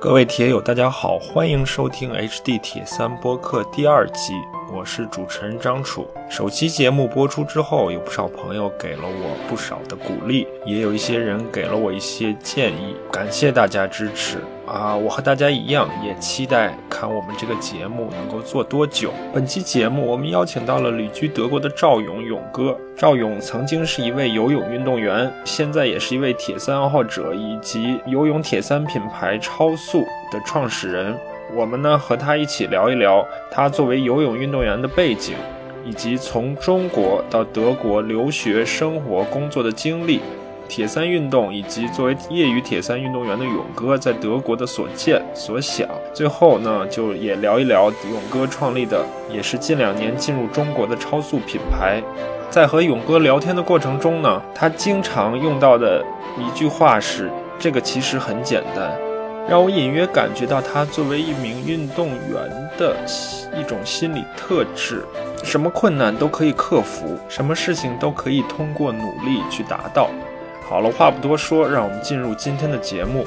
各位铁友，大家好，欢迎收听 HD 铁三播客第二季，我是主持人张楚。首期节目播出之后，有不少朋友给了我不少的鼓励，也有一些人给了我一些建议，感谢大家支持啊！我和大家一样，也期待看我们这个节目能够做多久。本期节目，我们邀请到了旅居德国的赵勇勇哥。赵勇曾经是一位游泳运动员，现在也是一位铁三爱好者，以及游泳铁三品牌超速的创始人。我们呢和他一起聊一聊他作为游泳运动员的背景，以及从中国到德国留学、生活、工作的经历，铁三运动以及作为业余铁三运动员的勇哥在德国的所见所想。最后呢，就也聊一聊勇哥创立的，也是近两年进入中国的超速品牌。在和勇哥聊天的过程中呢，他经常用到的一句话是：“这个其实很简单。”让我隐约感觉到他作为一名运动员的一种心理特质，什么困难都可以克服，什么事情都可以通过努力去达到。好了，话不多说，让我们进入今天的节目。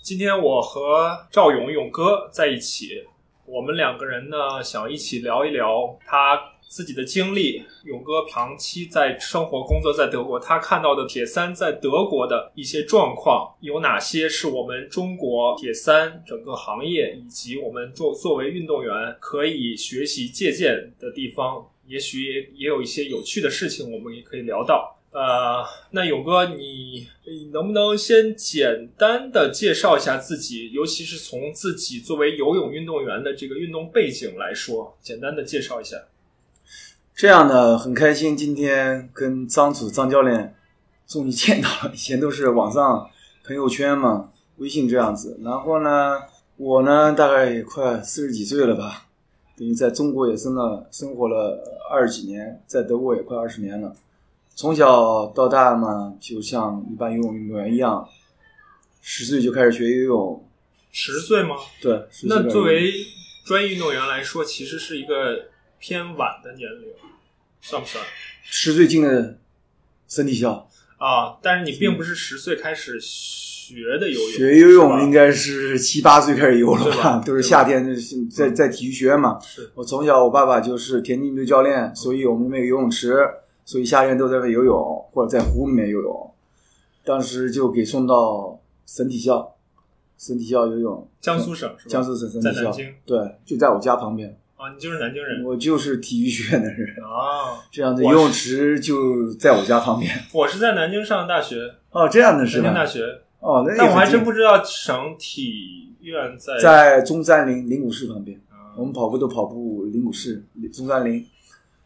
今天我和赵勇勇哥在一起，我们两个人呢想一起聊一聊他。自己的经历，勇哥长期在生活工作在德国，他看到的铁三在德国的一些状况有哪些是我们中国铁三整个行业以及我们作作为运动员可以学习借鉴的地方？也许也也有一些有趣的事情，我们也可以聊到。呃，那勇哥，你能不能先简单的介绍一下自己，尤其是从自己作为游泳运动员的这个运动背景来说，简单的介绍一下。这样呢，很开心，今天跟张楚张教练终于 见到了。以前都是网上朋友圈嘛，微信这样子。然后呢，我呢大概也快四十几岁了吧，等于在中国也生了生活了二十几年，在德国也快二十年了。从小到大嘛，就像一般游泳运动员一样，十岁就开始学游泳。十岁吗？对。那作为专业运动员来说，其实是一个偏晚的年龄。算不算？十岁进的身体校啊，但是你并不是十岁开始学的游泳。学游泳应该是七八岁开始游了吧？都是夏天在在体育学院嘛。我从小我爸爸就是田径队教练，所以我们没有游泳池，所以夏天都在那游泳或者在湖里面游泳。当时就给送到省体校，省体校游泳。江苏省是吧？江苏省省体校。京。对，就在我家旁边。啊，你就是南京人，我就是体育学院的人啊。这样的游泳池就在我家旁边。我是在南京上的大学。哦，这样的是南京大学。哦，那但我还真不知道省体院在在中山陵灵谷寺旁边。我们跑步都跑步灵谷寺中山陵。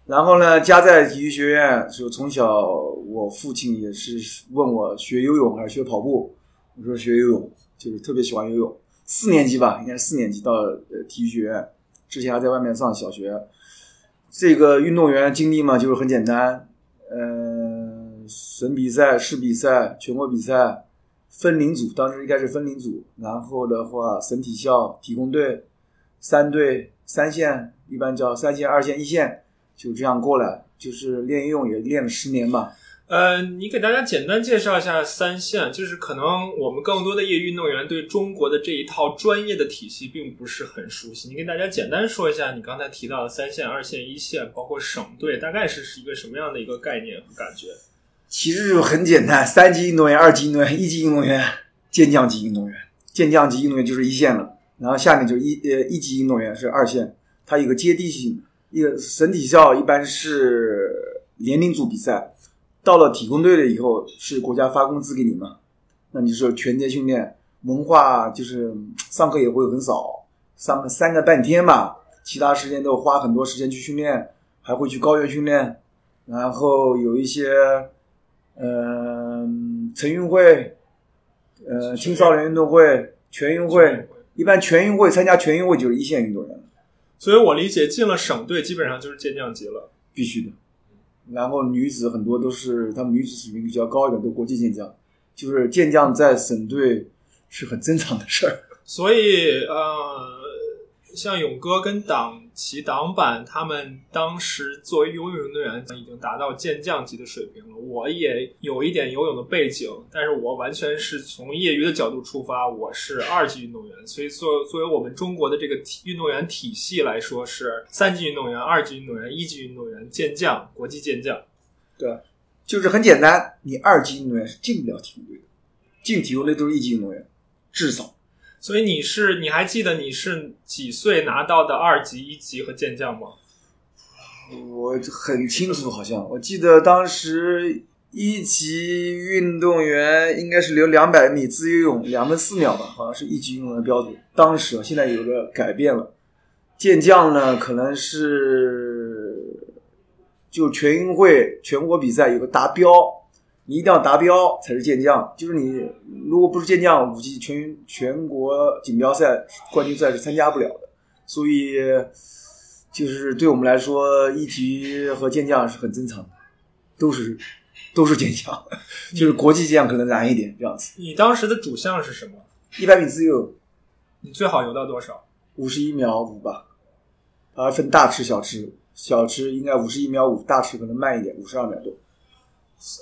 然后呢，家在体育学院，就从小我父亲也是问我学游泳还是学跑步。我说学游泳，就是特别喜欢游泳。四年级吧，应该是四年级到呃体育学院。之前还在外面上小学，这个运动员经历嘛，就是很简单，嗯，省比赛、市比赛、全国比赛，分龄组，当时应该是分龄组，然后的话，省体校、体工队、三队、三线，一般叫三线、二线、一线，就这样过来，就是练游泳也练了十年吧。呃，你给大家简单介绍一下三线，就是可能我们更多的业余运动员对中国的这一套专业的体系并不是很熟悉。你给大家简单说一下，你刚才提到的三线、二线、一线，包括省队，大概是是一个什么样的一个概念和感觉？其实就很简单，三级运动员、二级运动员、一级运动员、健将级运动员。健将级运动员就是一线了，然后下面就一呃一级运动员是二线，它有个接地性。一个省体校一般是年龄组比赛。到了体工队了以后，是国家发工资给你嘛？那你是全天训练，文化就是上课也会很少，上三个半天吧，其他时间都花很多时间去训练，还会去高原训练，然后有一些，嗯，晨运会，呃，青少年运动会，全运会，一般全运会参加全运会就是一线运动员。所以我理解，进了省队基本上就是健将级了，必须的。然后女子很多都是，她们女子水平比较高一点，都国际健将，就是健将在省队是很正常的事儿。所以，呃，像勇哥跟党其挡板他们当时作为游泳运动员已经达到健将级的水平了。我也有一点游泳的背景，但是我完全是从业余的角度出发，我是二级运动员。所以作作为我们中国的这个体运动员体系来说，是三级运动员、二级运动员、一级运动员、健将、国际健将。对，就是很简单，你二级运动员是进不了体育队的，进体育队都是一级运动员，至少。所以你是你还记得你是几岁拿到的二级、一级和健将吗？我很清楚，好像我记得当时一级运动员应该是留两百米自由泳两分四秒吧，好像是一级运动员标准。当时现在有个改变了，健将呢可能是就全运会全国比赛有个达标。你一定要达标才是健将，就是你如果不是健将，五级全全国锦标赛冠军赛是参加不了的。所以，就是对我们来说，一级和健将是很正常的，都是都是健将，就是国际健将可能难一点这样子。你当时的主项是什么？一百米自由。你最好游到多少？五十一秒五吧。啊，分大池小池，小池应该五十一秒五，大池可能慢一点，五十二秒多。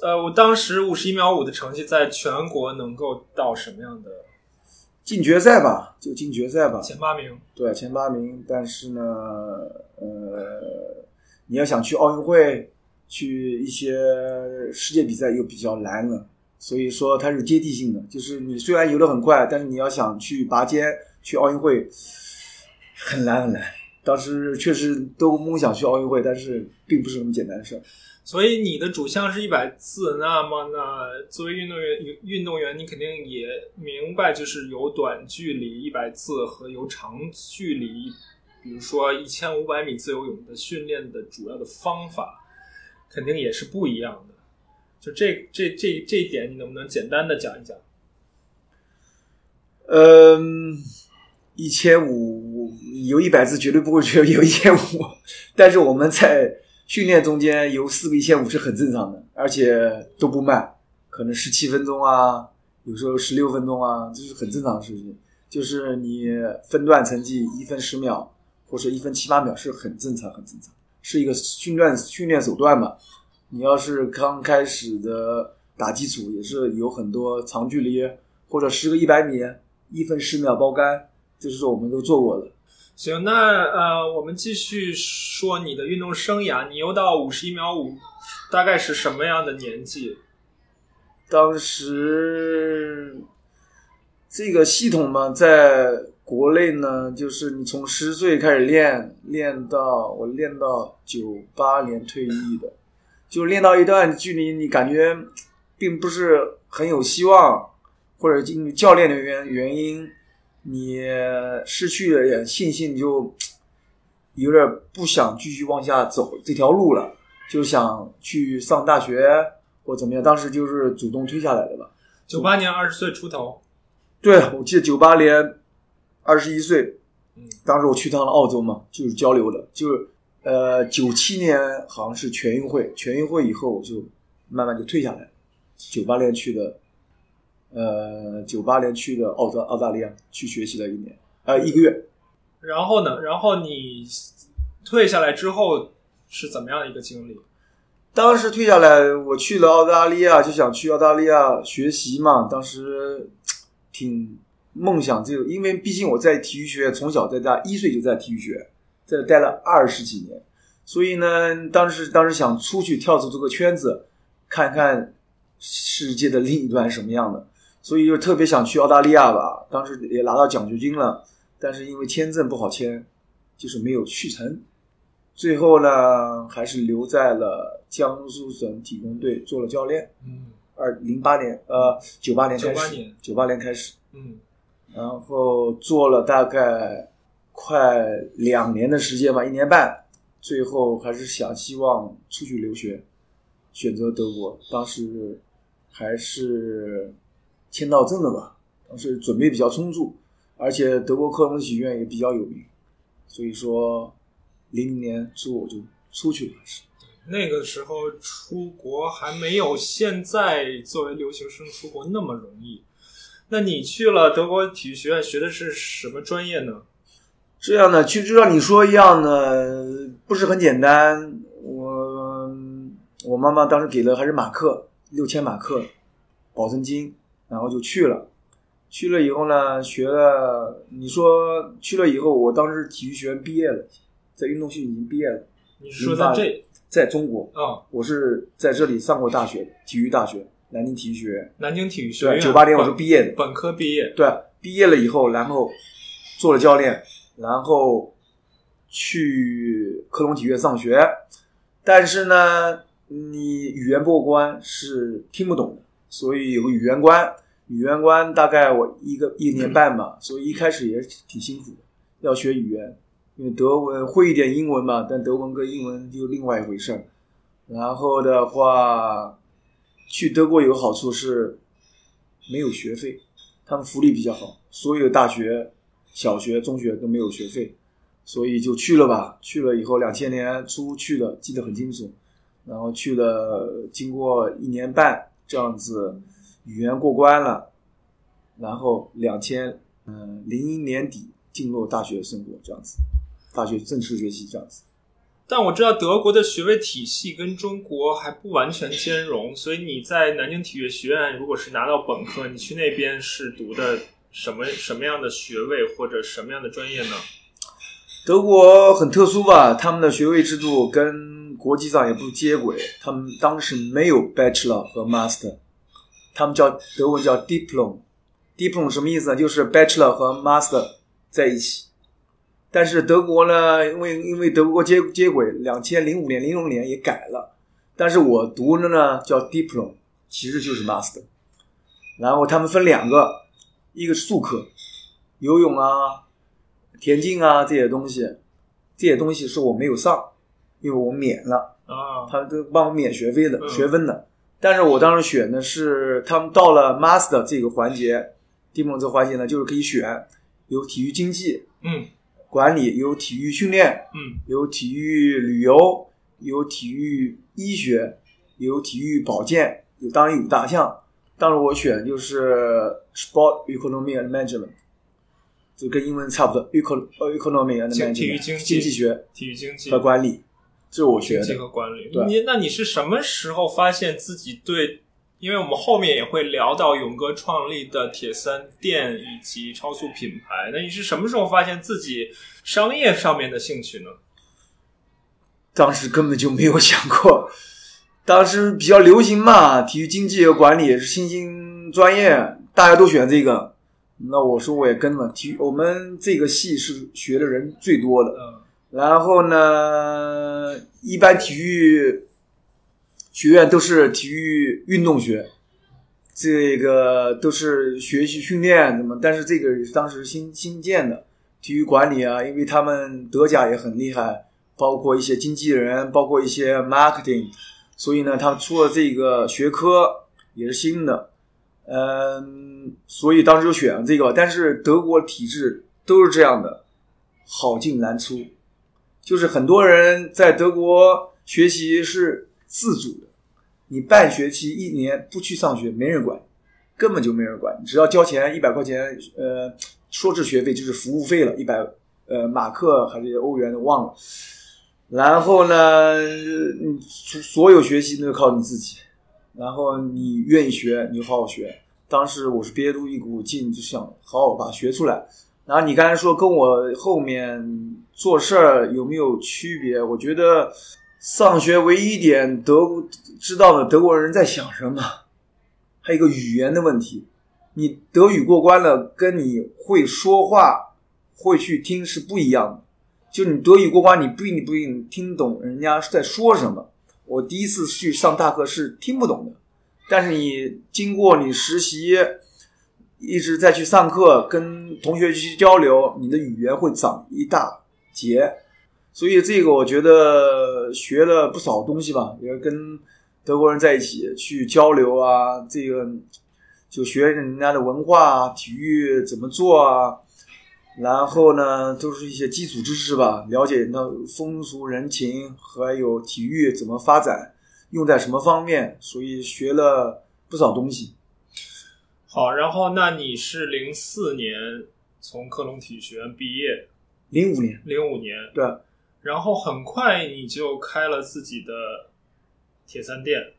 呃，我当时五十一秒五的成绩在全国能够到什么样的？进决赛吧，就进决赛吧，前八名。对，前八名。但是呢，呃，你要想去奥运会，去一些世界比赛又比较难了。所以说它是接地性的，就是你虽然游得很快，但是你要想去拔尖去奥运会，很难很难。当时确实都梦想去奥运会，但是并不是那么简单的事儿。所以你的主项是一百次，那么呢作为运动员，运动员你肯定也明白，就是有短距离一百次和有长距离，比如说一千五百米自由泳的训练的主要的方法，肯定也是不一样的。就这这这这一点，你能不能简单的讲一讲？嗯，一千五游一百次绝对不会去游一千五，但是我们在。训练中间游四个一千五是很正常的，而且都不慢，可能十七分钟啊，有时候十六分钟啊，这是很正常的事情。就是你分段成绩一分十秒或者一分七八秒是很正常，很正常，是一个训练训练手段嘛。你要是刚开始的打基础，也是有很多长距离或者十个一百米一分十秒包干，这是我们都做过的。行，那呃，我们继续说你的运动生涯。你游到五十一秒五，大概是什么样的年纪？当时这个系统嘛，在国内呢，就是你从十岁开始练，练到我练到九八年退役的，就练到一段距离，你感觉并不是很有希望，或者因为教练的原原因。你失去了点信心，就有点不想继续往下走这条路了，就想去上大学或怎么样。当时就是主动退下来的吧。九八年二十岁出头，对，我记得九八年二十一岁，嗯，当时我去趟了澳洲嘛，就是交流的，就是呃九七年好像是全运会，全运会以后我就慢慢就退下来了。九八年去的。呃，九八年去的澳洲澳大利亚去学习了一年，呃，一个月。然后呢？然后你退下来之后是怎么样一个经历？当时退下来，我去了澳大利亚，就想去澳大利亚学习嘛。当时挺梦想这个，因为毕竟我在体育学院从小在大，一岁就在体育学院，在待了二十几年，所以呢，当时当时想出去跳出这个圈子，看看世界的另一端什么样的。所以就特别想去澳大利亚吧，当时也拿到奖学金了，但是因为签证不好签，就是没有去成。最后呢，还是留在了江苏省体工队做了教练。嗯，二零八年，呃，九八年开始，九八年，开始。嗯，然后做了大概快两年的时间吧，一年半，最后还是想希望出去留学，选择德国。当时还是。签到证了吧？当时准备比较充足，而且德国科隆体院也比较有名，所以说零零年初我就出去了。是那个时候出国还没有现在作为留学生出国那么容易。那你去了德国体育学院学的是什么专业呢？这样的，就就像你说一样的，不是很简单。我我妈妈当时给的还是马克六千马克保证金，然后就去了。去了以后呢，学了。你说去了以后，我当时体育学院毕业了，在运动系已经毕业了。你是说在这，在中国啊？我是在这里上过大学，体育大学，南京体育学院。南京体育学院，九八年我是毕业的，本科毕业。对，毕业了以后，然后做了教练，然后去科隆体育上学。但是呢，你语言不过关是听不懂的，所以有个语言关。语言关大概我一个一年半吧，所以一开始也挺辛苦的，要学语言，因为德文会一点英文嘛，但德文跟英文就另外一回事儿。然后的话，去德国有个好处是没有学费，他们福利比较好，所有大学、小学、中学都没有学费，所以就去了吧。去了以后，两千年初去的，记得很清楚。然后去了，经过一年半这样子。语言过关了，然后两千嗯零一年底进入大学生活这样子，大学正式学习这样子。但我知道德国的学位体系跟中国还不完全兼容，所以你在南京体育学院如果是拿到本科，你去那边是读的什么什么样的学位或者什么样的专业呢？德国很特殊吧，他们的学位制度跟国际上也不接轨，他们当时没有 Bachelor 和 Master。他们叫德文叫 diplom，diplom 什么意思呢？就是 bachelor 和 master 在一起。但是德国呢，因为因为德国接接轨，两千零五年、零六年也改了。但是我读的呢叫 diplom，其实就是 master。然后他们分两个，一个是术科，游泳啊、田径啊这些东西，这些东西是我没有上，因为我免了啊，他都帮我免学费的学分的。但是我当时选的是，他们到了 master 这个环节，diplom 这个环节呢，就是可以选有体育经济，嗯，管理有体育训练，嗯，有体育旅游，有体育医学，有体育保健，有当然有大项。当时我选就是 sport economy and management，就跟英文差不多，econ economy and management，体育经济经济学，体育经济和管理。这是我学的。经济和管理。你那你是什么时候发现自己对？因为我们后面也会聊到勇哥创立的铁三店以及超速品牌。那你是什么时候发现自己商业上面的兴趣呢？当时根本就没有想过。当时比较流行嘛，体育经济和管理是新兴专业，大家都选这个。那我说我也跟了。体育我们这个系是学的人最多的。嗯。然后呢，一般体育学院都是体育运动学，这个都是学习训练什么。但是这个当时新新建的体育管理啊，因为他们德甲也很厉害，包括一些经纪人，包括一些 marketing，所以呢，他们出了这个学科也是新的。嗯，所以当时就选了这个。但是德国体制都是这样的，好进难出。就是很多人在德国学习是自主的，你半学期一年不去上学，没人管，根本就没人管，只要交钱一百块钱，呃，说是学费就是服务费了，一百呃马克还是欧元的忘了。然后呢，所有学习都靠你自己，然后你愿意学你就好好学。当时我是憋住一股劲，就想好好把学出来。然后你刚才说跟我后面做事儿有没有区别？我觉得上学唯一一点德知道的德国人在想什么，还有一个语言的问题。你德语过关了，跟你会说话、会去听是不一样的。就你德语过关，你不一定不一定听懂人家在说什么。我第一次去上大课是听不懂的，但是你经过你实习。一直在去上课，跟同学去交流，你的语言会长一大截。所以这个我觉得学了不少东西吧，也跟德国人在一起去交流啊，这个就学人家的文化、体育怎么做啊，然后呢都是一些基础知识吧，了解那风俗人情，还有体育怎么发展，用在什么方面，所以学了不少东西。好，然后那你是零四年从克隆体育学院毕业，零五年，零五年，对，然后很快你就开了自己的铁三店。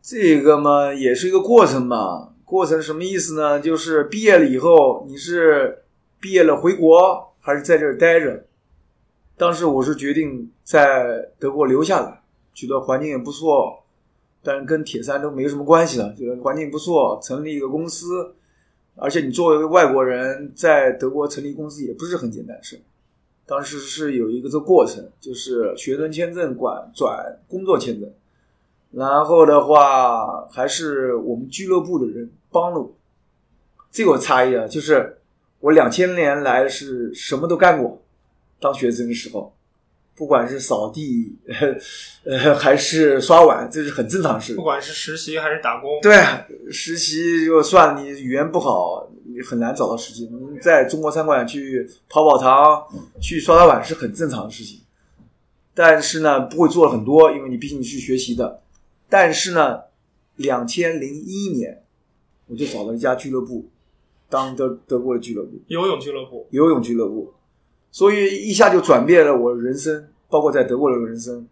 这个嘛，也是一个过程嘛。过程什么意思呢？就是毕业了以后，你是毕业了回国，还是在这儿待着？当时我是决定在德国留下来，觉得环境也不错，但是跟铁三都没什么关系了，这个环境不错，成立一个公司，而且你作为外国人在德国成立公司也不是很简单的事。当时是有一个这过程，就是学生签证管转工作签证。然后的话，还是我们俱乐部的人帮了我。这个差异啊，就是我两千年来是什么都干过，当学生的时候，不管是扫地，呃，还是刷碗，这是很正常的事。不管是实习还是打工，对，实习就算你语言不好，你很难找到实习。你在中国餐馆去跑跑堂，去刷刷碗是很正常的事情。但是呢，不会做了很多，因为你毕竟是学习的。但是呢，两千零一年，我就找了一家俱乐部，当德德国的俱乐部，游泳俱乐部，游泳俱乐部，所以一下就转变了我人生，包括在德国的人生。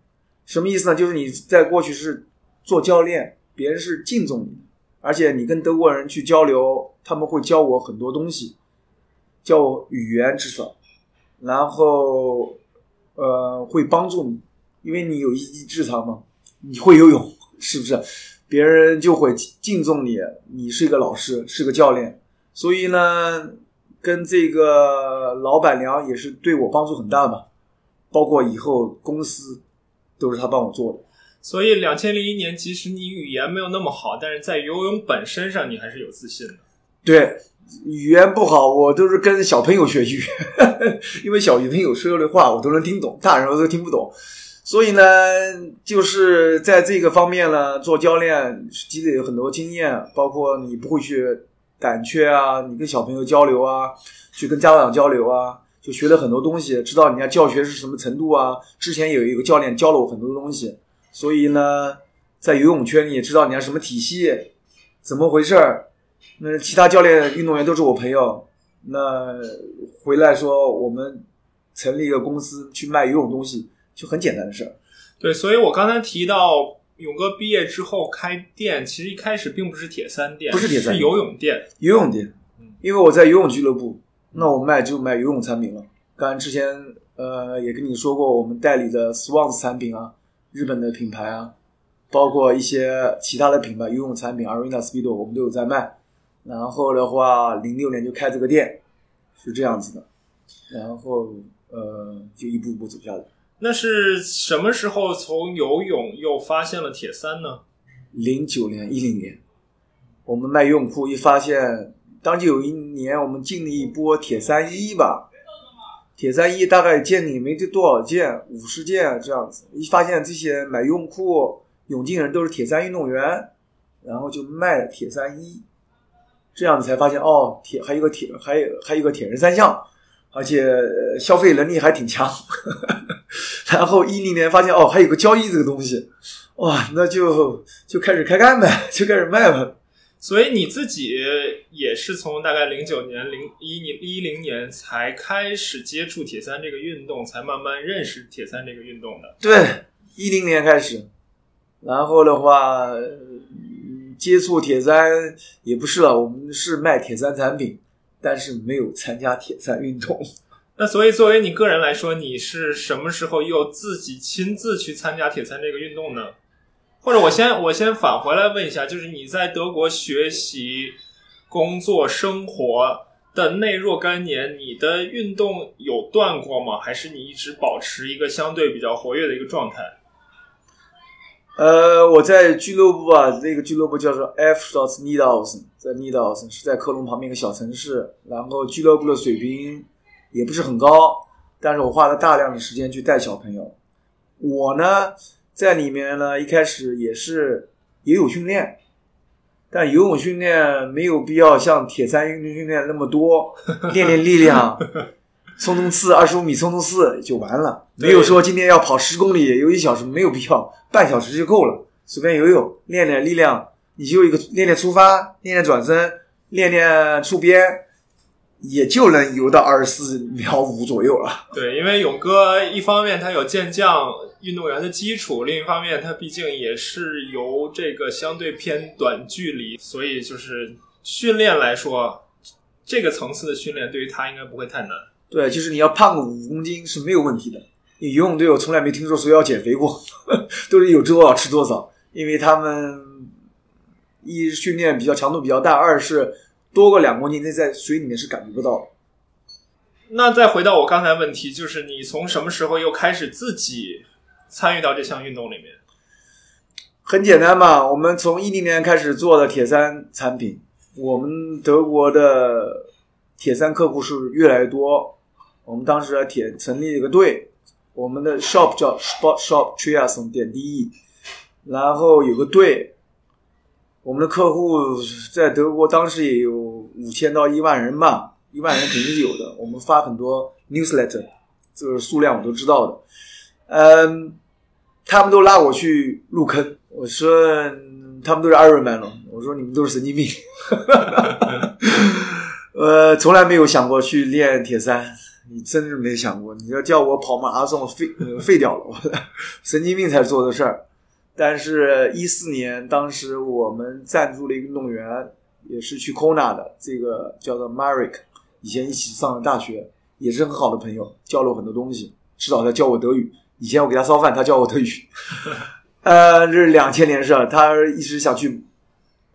什么意思呢？就是你在过去是做教练，别人是敬重你，而且你跟德国人去交流，他们会教我很多东西，教我语言至少，然后呃会帮助你，因为你有一技之长嘛，你会游泳。是不是别人就会敬重你？你是一个老师，是个教练，所以呢，跟这个老板娘也是对我帮助很大嘛。包括以后公司都是他帮我做的。所以，两千零一年，即使你语言没有那么好，但是在游泳本身上，你还是有自信的。对，语言不好，我都是跟小朋友学语，因为小朋友说的话我都能听懂，大人我都听不懂。所以呢，就是在这个方面呢，做教练积累了很多经验，包括你不会去胆怯啊，你跟小朋友交流啊，去跟家长交流啊，就学了很多东西，知道人家教学是什么程度啊。之前有一个教练教了我很多东西，所以呢，在游泳圈里知道人家什么体系，怎么回事儿。那其他教练、运动员都是我朋友，那回来说我们成立一个公司去卖游泳东西。就很简单的事儿，对，所以我刚才提到勇哥毕业之后开店，其实一开始并不是铁三店，不是铁三，是游泳店，游泳店。因为我在游泳俱乐部，那我卖就卖游泳产品了。刚才之前呃也跟你说过，我们代理的 Swans 产品啊，日本的品牌啊，包括一些其他的品牌游泳产品，Arena Speedo 我们都有在卖。然后的话，零六年就开这个店，是这样子的。然后呃就一步一步走下来。那是什么时候从游泳又发现了铁三呢？零九年、一零年，我们卖游泳裤，一发现，当就有一年我们进了一波铁三一吧，铁三一大概建立没得多少件，五十件这样子。一发现这些买游泳裤泳镜人都是铁三运动员，然后就卖铁三一，这样子才发现哦，铁还有个铁，还有还有个铁人三项。而且消费能力还挺强，然后一零年发现哦，还有个交易这个东西，哇，那就就开始开干呗，就开始卖吧。所以你自己也是从大概零九年、零一年、一零年才开始接触铁三这个运动，才慢慢认识铁三这个运动的。对，一零年开始，然后的话接触铁三也不是了，我们是卖铁三产品。但是没有参加铁三运动，那所以作为你个人来说，你是什么时候又自己亲自去参加铁三这个运动呢？或者我先我先返回来问一下，就是你在德国学习、工作、生活的那若干年，你的运动有断过吗？还是你一直保持一个相对比较活跃的一个状态？呃，我在俱乐部啊，那个俱乐部叫做 F s t o t s n i e d a u s 在 n i e d a u s 是在科隆旁边一个小城市。然后俱乐部的水平也不是很高，但是我花了大量的时间去带小朋友。我呢，在里面呢，一开始也是也有训练，但游泳训练没有必要像铁三运动训练那么多，练练力量。冲冲刺，二十五米冲冲刺就完了，没有说今天要跑十公里，游一小时没有必要，半小时就够了。随便游泳，练练力量，你就一个练练出发，练练转身，练练触边，也就能游到二十四秒五左右了。对，因为勇哥一方面他有健将运动员的基础，另一方面他毕竟也是游这个相对偏短距离，所以就是训练来说，这个层次的训练对于他应该不会太难。对，就是你要胖个五公斤是没有问题的。你游泳队我从来没听说谁要减肥过，都是有多少吃多少，因为他们一训练比较强度比较大，二是多个两公斤，那在水里面是感觉不到的。那再回到我刚才问题，就是你从什么时候又开始自己参与到这项运动里面？很简单嘛，我们从一零年开始做的铁三产品，我们德国的铁三客户是越来越多。我们当时铁成立了一个队，我们的 shop 叫 Sport Shop Triathlon 点 de，然后有个队，我们的客户在德国当时也有五千到一万人吧，一万人肯定是有的。我们发很多 newsletter，这个数量我都知道的。嗯，他们都拉我去入坑，我说他们都是 Ironman 了，我说你们都是神经病，呃，从来没有想过去练铁三。你真是没想过，你要叫我跑马拉松，废废掉了，我神经病才做的事儿。但是，一四年当时我们赞助了一个运动员，也是去 Kona 的，这个叫做 Marek，以前一起上的大学，也是很好的朋友，教了我很多东西。至少他教我德语，以前我给他烧饭，他教我德语。呃，这是两千年事儿，他一直想去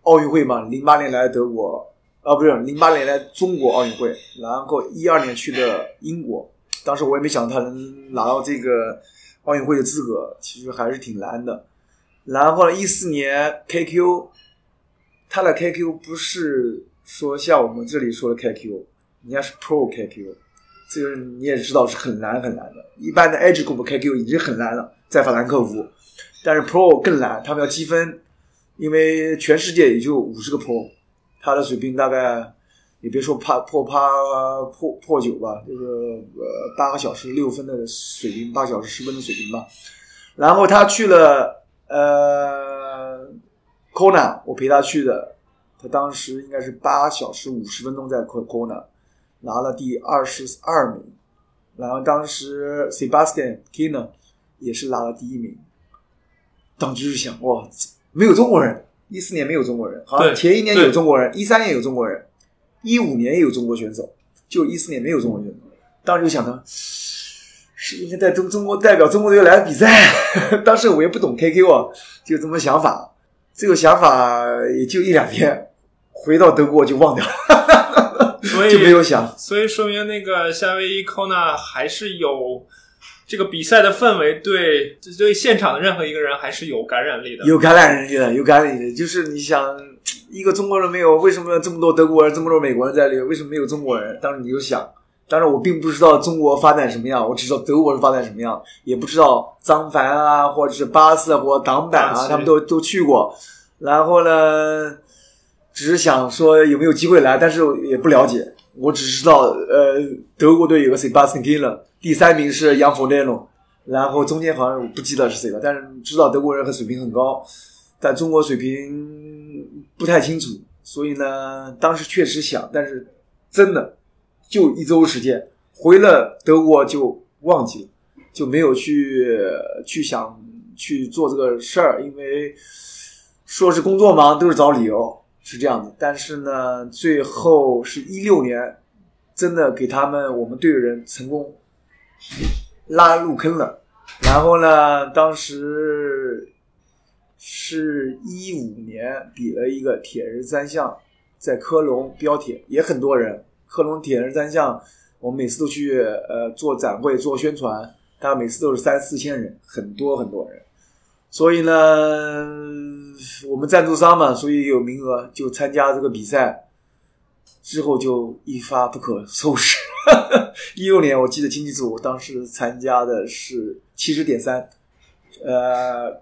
奥运会嘛，零八年来德国。啊，不是零八年来中国奥运会，然后一二年去的英国，当时我也没想到他能拿到这个奥运会的资格，其实还是挺难的。然后一四年 KQ，他的 KQ 不是说像我们这里说的 KQ，人家是 Pro KQ，这个你也知道是很难很难的。一般的 Age Group KQ 已经很难了，在法兰克福，但是 Pro 更难，他们要积分，因为全世界也就五十个 Pro。他的水平大概也别说破破八破破九吧，就是呃八个小时六分的水平，八小时十分的水平吧。然后他去了呃 Kona，我陪他去的，他当时应该是八小时五十分钟在 Kona 拿了第二十二名。然后当时 Sebastian Kiner 也是拿了第一名。当时就想哇，没有中国人。一四年没有中国人，好像，前一年有中国人，一三年有中国人，一五年也有中国选手，就一四年没有中国选手。当时就想着，是应该带中中国代表中国队来比赛。当时我也不懂 KQ 啊，就这么想法。这个想法也就一两天，回到德国就忘掉了，所以就没有想。所以说明那个夏威夷 Kona 还是有。这个比赛的氛围对对现场的任何一个人还是有感染力的，有感染力的，有感染力的。就是你想，一个中国人没有，为什么这么多德国人、这么多美国人在里？为什么没有中国人？当时你就想，当然我并不知道中国发展什么样，我只知道德国是发展什么样，也不知道张凡啊，或者是巴斯或挡板啊，他们都都去过。然后呢，只是想说有没有机会来，但是也不了解。我只知道，呃，德国队有个 Sebastian k i l l e r 第三名是杨佛内隆，然后中间好像我不记得是谁了，但是知道德国人和水平很高，但中国水平不太清楚，所以呢，当时确实想，但是真的就一周时间，回了德国就忘记了，就没有去去想去做这个事儿，因为说是工作忙，都是找理由，是这样的。但是呢，最后是一六年，真的给他们我们队的人成功。拉入坑了，然后呢？当时是一五年比了一个铁人三项，在科隆标铁也很多人。克隆铁人三项，我们每次都去呃做展会做宣传，他每次都是三四千人，很多很多人。所以呢，我们赞助商嘛，所以有名额就参加这个比赛，之后就一发不可收拾。一六年，我记得经济组当时参加的是七十点三，呃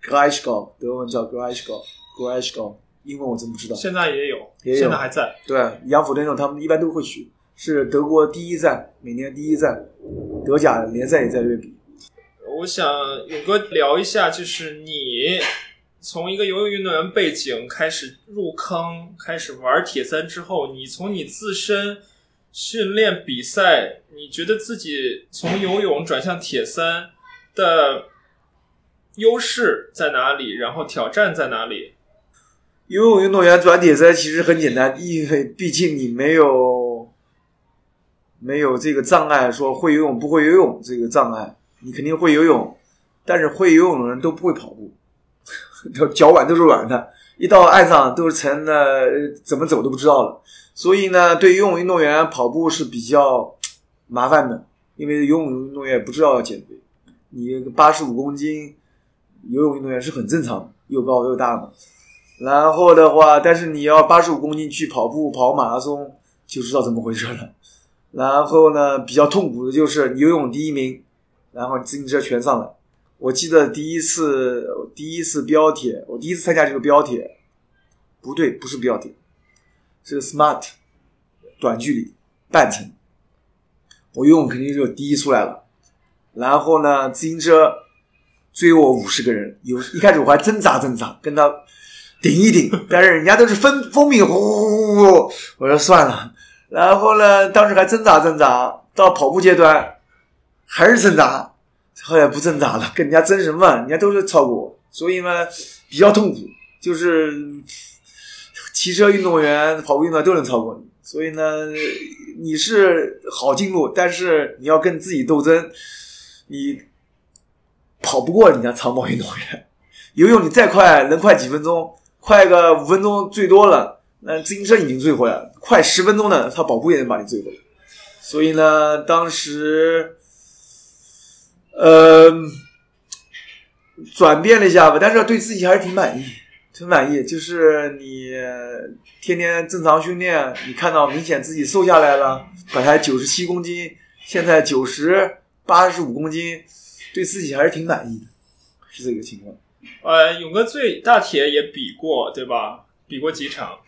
g r a s h g o 德文叫 g r a s h g o g r a s h g o 英文我真不知道。现在也有，也有，现在还在。对，杨府那种他们一般都会去，是德国第一站，每年第一站，德甲联赛也在这比。我想勇哥聊一下，就是你从一个游泳运动员背景开始入坑，开始玩铁三之后，你从你自身。训练比赛，你觉得自己从游泳转向铁三的优势在哪里？然后挑战在哪里？游泳运动员转铁三其实很简单，因为毕竟你没有没有这个障碍，说会游泳不会游泳这个障碍，你肯定会游泳，但是会游泳的人都不会跑步，脚腕都是软的，一到岸上都是沉的，怎么走都不知道了。所以呢，对游泳运动员跑步是比较麻烦的，因为游泳运动员不知道要减肥，你八十五公斤，游泳运动员是很正常的，又高又大嘛。然后的话，但是你要八十五公斤去跑步跑马拉松，就知道怎么回事了。然后呢，比较痛苦的就是游泳第一名，然后自行车全上来。我记得第一次第一次标铁，我第一次参加这个标铁，不对，不是标铁。是 smart 短距离半程，我游泳肯定就第一出来了。然后呢，自行车追我五十个人，有一开始我还挣扎挣扎，跟他顶一顶，但是人家都是风风鸣呼呼呼呼，我说算了。然后呢，当时还挣扎挣扎，到跑步阶段还是挣扎，后来不挣扎了，跟人家争什么？人家都是超过我，所以呢比较痛苦，就是。骑车运动员、跑步运动员都能超过你，所以呢，你是好进路，但是你要跟自己斗争，你跑不过人家长跑运动员。游泳你再快，能快几分钟？快个五分钟最多了。那自行车已经追回来了，快十分钟呢，他跑步也能把你追回来。所以呢，当时，呃，转变了一下吧，但是对自己还是挺满意。挺满意，就是你天天正常训练，你看到明显自己瘦下来了，本来九十七公斤，现在九十八十五公斤，对自己还是挺满意的，是这个情况。呃，勇哥最大铁也比过，对吧？比过几场？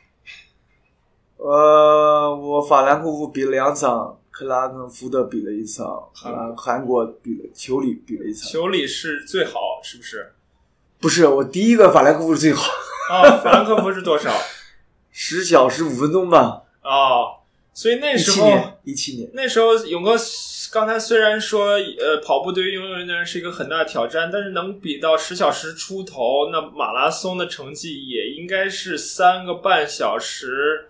呃，我法兰克福比了两场，克拉根福德比了一场，韩韩国比了，球里比了一场。球里是最好，是不是？不是我第一个法兰克福是最好啊！法兰克福是多少？十小时五分钟吧。哦，所以那时候一七年，那时候勇哥刚才虽然说呃跑步对于游泳运动员是一个很大的挑战，但是能比到十小时出头，那马拉松的成绩也应该是三个半小时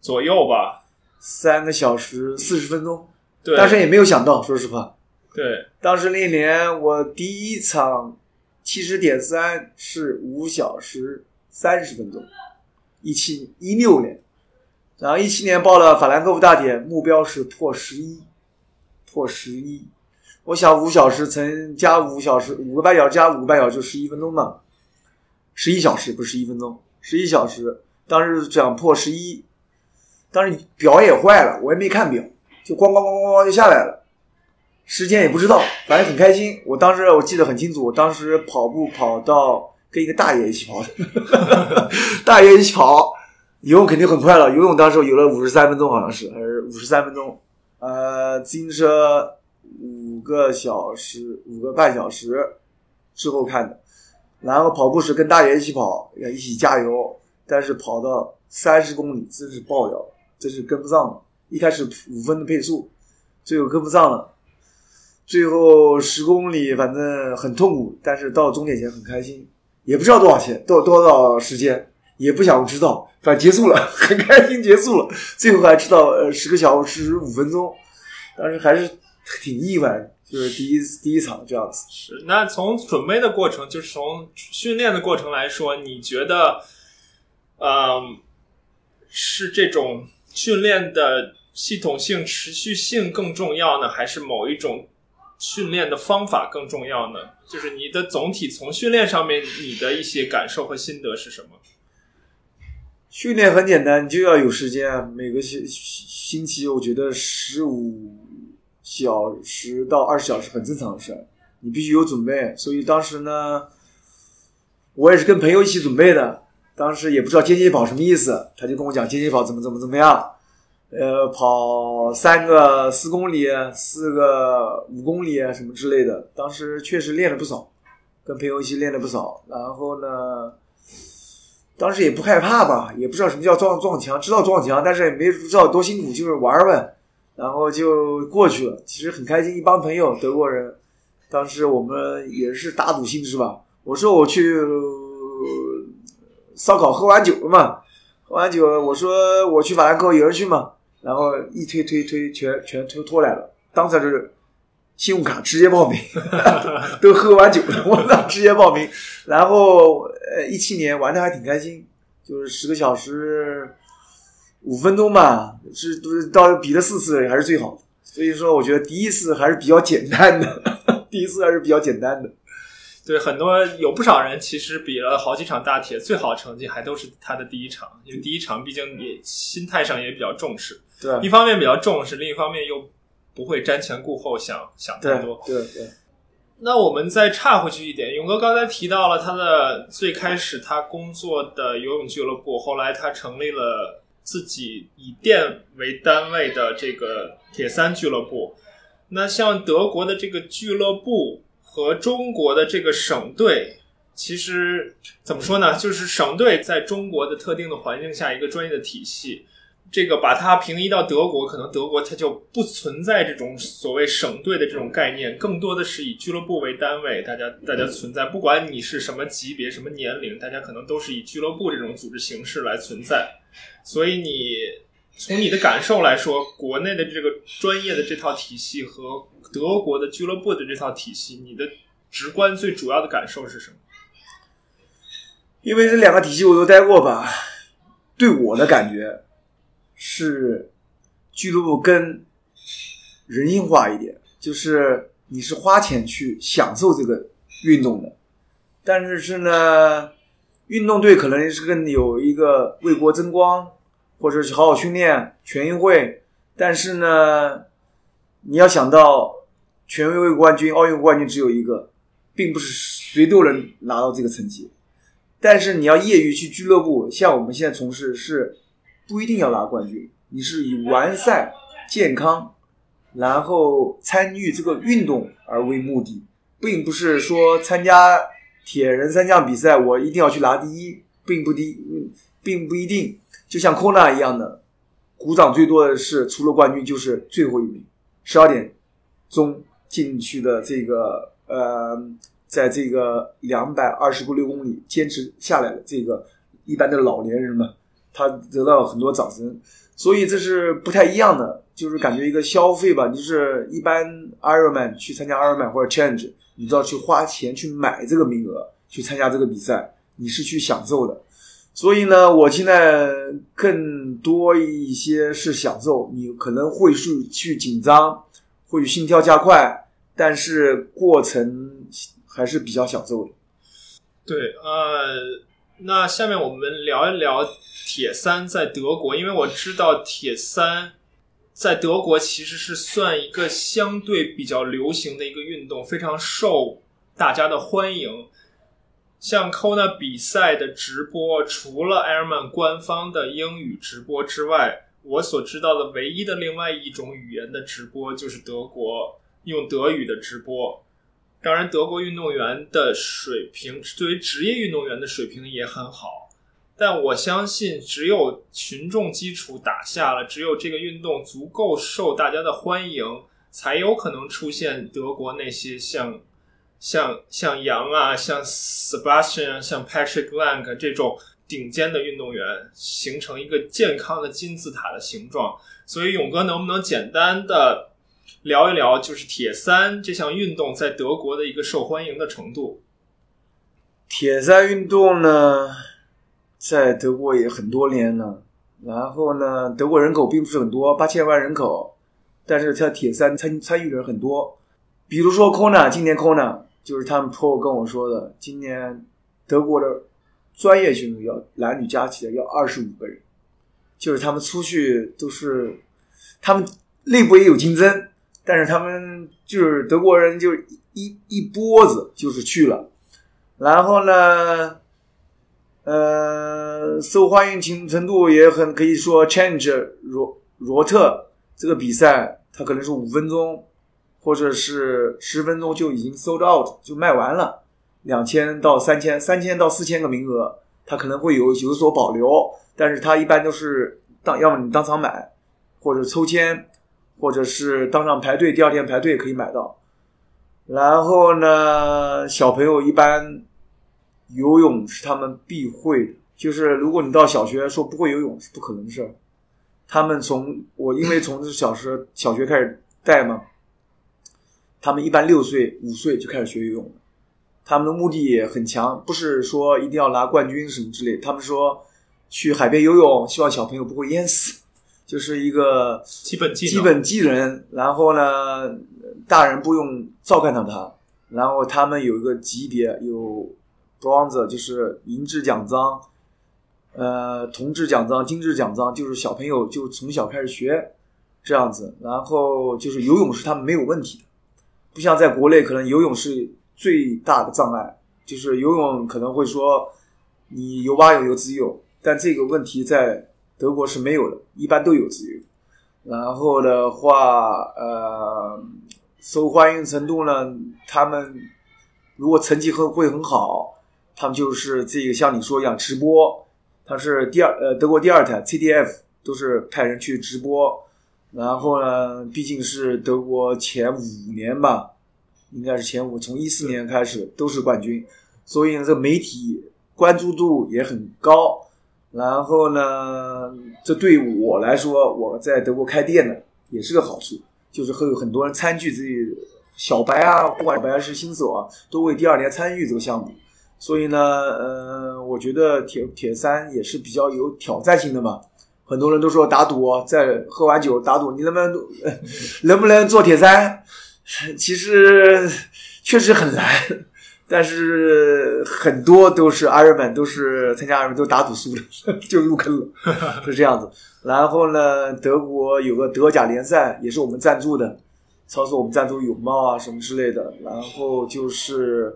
左右吧？三个小时四十分钟。对，当时也没有想到，说实话。对，当时那年我第一场。七十点三是五小时三十分钟，一七一六年，然后一七年报了法兰克福大铁，目标是破十一，破十一。我想五小时乘加五小时，五个半小时加五个半小时就十一分钟嘛，十一小时不是一分钟，十一小时。当时想破十一，当时表也坏了，我也没看表，就咣咣咣咣咣就下来了。时间也不知道，反正很开心。我当时我记得很清楚，我当时跑步跑到跟一个大爷一起跑的，大爷一起跑，游泳肯定很快了。游泳当时游了五十三分钟，好像是还是五十三分钟。呃，自行车五个小时，五个半小时之后看的。然后跑步时跟大爷一起跑，一起加油。但是跑到三十公里真是爆掉了，真是跟不上了。一开始五分的配速，最后跟不上了。最后十公里，反正很痛苦，但是到终点前很开心，也不知道多少钱，多多少时间，也不想知道，反正结束了，很开心结束了。最后还知道，呃，十个小时五分钟，当时还是挺意外，就是第一第一场这样子。是，那从准备的过程，就是从训练的过程来说，你觉得，嗯，是这种训练的系统性、持续性更重要呢，还是某一种？训练的方法更重要呢？就是你的总体从训练上面，你的一些感受和心得是什么？训练很简单，你就要有时间。每个星星期，我觉得十五小时到二十小时很正常的事，你必须有准备。所以当时呢，我也是跟朋友一起准备的。当时也不知道间歇跑什么意思，他就跟我讲间歇跑怎么怎么怎么样。呃，跑三个四公里，四个五公里什么之类的。当时确实练了不少，跟朋友一起练了不少。然后呢，当时也不害怕吧，也不知道什么叫撞撞墙，知道撞墙，但是也没知道多辛苦，就是玩呗。然后就过去了。其实很开心，一帮朋友德国人，当时我们也是打赌性质吧。我说我去烧烤，喝完酒了嘛，喝完酒，我说我去法兰克，有人去吗？然后一推推推，全全推拖来了，当时就是信用卡直接报名，都喝完酒了，我操直接报名。然后呃，一七年玩的还挺开心，就是十个小时五分钟吧，是都是到比了四次还是最好的。所以说，我觉得第一次还是比较简单的，第一次还是比较简单的。对，很多有不少人其实比了好几场大铁，最好成绩还都是他的第一场，因为第一场毕竟也心态上也比较重视。对，一方面比较重视，另一方面又不会瞻前顾后，想想太多。对对。那我们再岔回去一点，勇哥刚才提到了他的最开始他工作的游泳俱乐部，后来他成立了自己以店为单位的这个铁三俱乐部。那像德国的这个俱乐部。和中国的这个省队，其实怎么说呢？就是省队在中国的特定的环境下，一个专业的体系。这个把它平移到德国，可能德国它就不存在这种所谓省队的这种概念，更多的是以俱乐部为单位，大家大家存在。不管你是什么级别、什么年龄，大家可能都是以俱乐部这种组织形式来存在。所以你从你的感受来说，国内的这个专业的这套体系和。德国的俱乐部的这套体系，你的直观最主要的感受是什么？因为这两个体系我都待过吧，对我的感觉是俱乐部更人性化一点，就是你是花钱去享受这个运动的，但是是呢，运动队可能是更有一个为国争光，或者是好好训练全运会，但是呢，你要想到。全运会冠军、奥运冠军只有一个，并不是谁都能拿到这个成绩。但是你要业余去俱乐部，像我们现在从事是不一定要拿冠军，你是以完善、健康，然后参与这个运动而为目的，并不是说参加铁人三项比赛我一定要去拿第一，并不低，并不一定。就像 Kona 一样的，鼓掌最多的是除了冠军就是最后一名，十二点钟。进去的这个呃，在这个两百二十六公里坚持下来的这个一般的老年人们，他得到很多掌声，所以这是不太一样的，就是感觉一个消费吧，就是一般 Ironman 去参加 Ironman 或者 Change，你知道去花钱去买这个名额去参加这个比赛，你是去享受的，所以呢，我现在更多一些是享受，你可能会去去紧张。会心跳加快，但是过程还是比较享受的。对，呃，那下面我们聊一聊铁三在德国，因为我知道铁三在德国其实是算一个相对比较流行的一个运动，非常受大家的欢迎。像 Kona 比赛的直播，除了 Airman 官方的英语直播之外。我所知道的唯一的另外一种语言的直播就是德国用德语的直播。当然，德国运动员的水平，作为职业运动员的水平也很好。但我相信，只有群众基础打下了，只有这个运动足够受大家的欢迎，才有可能出现德国那些像像像杨啊、像 Sebastian、像 Patrick Lank 这种。顶尖的运动员形成一个健康的金字塔的形状，所以勇哥能不能简单的聊一聊，就是铁三这项运动在德国的一个受欢迎的程度？铁三运动呢，在德国也很多年了，然后呢，德国人口并不是很多，八千万人口，但是他铁三参参与的人很多，比如说 Kona，今年 Kona 就是他们 Pro 跟我说的，今年德国的。专业选手要男女加起来要二十五个人，就是他们出去都是，他们内部也有竞争，但是他们就是德国人，就一一波子就是去了，然后呢，呃，受欢迎程程度也很可以说，Change 罗罗特这个比赛，它可能是五分钟或者是十分钟就已经 sold out 就卖完了。两千到三千，三千到四千个名额，它可能会有有所保留，但是它一般都是当要么你当场买，或者抽签，或者是当场排队，第二天排队可以买到。然后呢，小朋友一般游泳是他们必会的，就是如果你到小学说不会游泳是不可能的事儿。他们从我因为从小时小学开始带嘛，他们一般六岁五岁就开始学游泳，他们的目的也很强，不是说一定要拿冠军什么之类，他们说去海边游泳，希望小朋友不会淹死，就是一个基本技能基本技能。然后呢，大人不用照看到他，然后他们有一个级别，有 bronze 就是银质奖章。呃，铜质奖章、金质奖章，就是小朋友就从小开始学这样子，然后就是游泳是他们没有问题的，不像在国内可能游泳是最大的障碍，就是游泳可能会说你游蛙泳、游自由泳，但这个问题在德国是没有的，一般都有自由。然后的话，呃，受欢迎程度呢，他们如果成绩很会很好，他们就是这个像你说一样直播。他是第二，呃，德国第二台 CDF 都是派人去直播，然后呢，毕竟是德国前五年吧，应该是前五，从一四年开始都是冠军，所以呢，这媒体关注度也很高。然后呢，这对我来说，我在德国开店呢，也是个好处，就是会有很多人参与，这小白啊，不管白还是新手啊，都会第二年参与这个项目。所以呢，呃，我觉得铁铁三也是比较有挑战性的嘛。很多人都说打赌，在喝完酒打赌，你能不能 能不能做铁三？其实确实很难，但是很多都是阿人们都是参加阿人都打赌输了，就入坑了，是这样子。然后呢，德国有个德甲联赛，也是我们赞助的，操作我们赞助泳帽啊什么之类的。然后就是。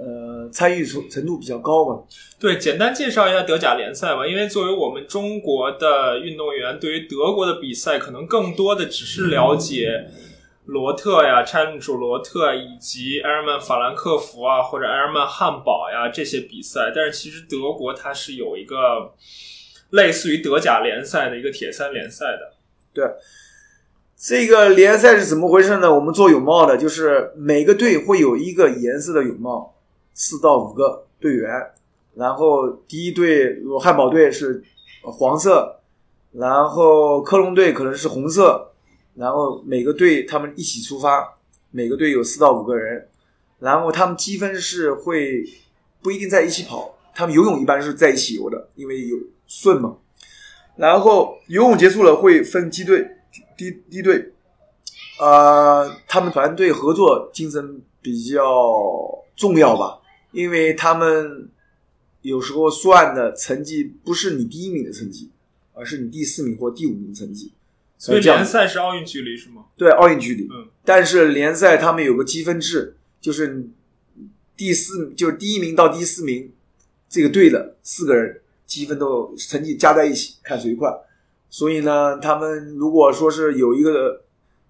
呃，参与程程度比较高吧？对，简单介绍一下德甲联赛吧。因为作为我们中国的运动员，对于德国的比赛，可能更多的只是了解罗特呀、查姆楚罗特以及埃尔曼法兰克福啊，或者埃尔曼汉堡呀这些比赛。但是其实德国它是有一个类似于德甲联赛的一个铁三联赛的。对。这个联赛是怎么回事呢？我们做泳帽的，就是每个队会有一个颜色的泳帽，四到五个队员。然后第一队，汉堡队是黄色，然后科隆队可能是红色。然后每个队他们一起出发，每个队有四到五个人。然后他们积分是会不一定在一起跑，他们游泳一般是在一起游的，因为有顺嘛。然后游泳结束了会分机队。第第一队，呃，他们团队合作精神比较重要吧，因为他们有时候算的成绩不是你第一名的成绩，而是你第四名或第五名成绩。所以联赛是奥运距离是吗？对，奥运距离。嗯。但是联赛他们有个积分制，就是第四就是第一名到第四名这个队的四个人积分都成绩加在一起，看谁快。所以呢，他们如果说是有一个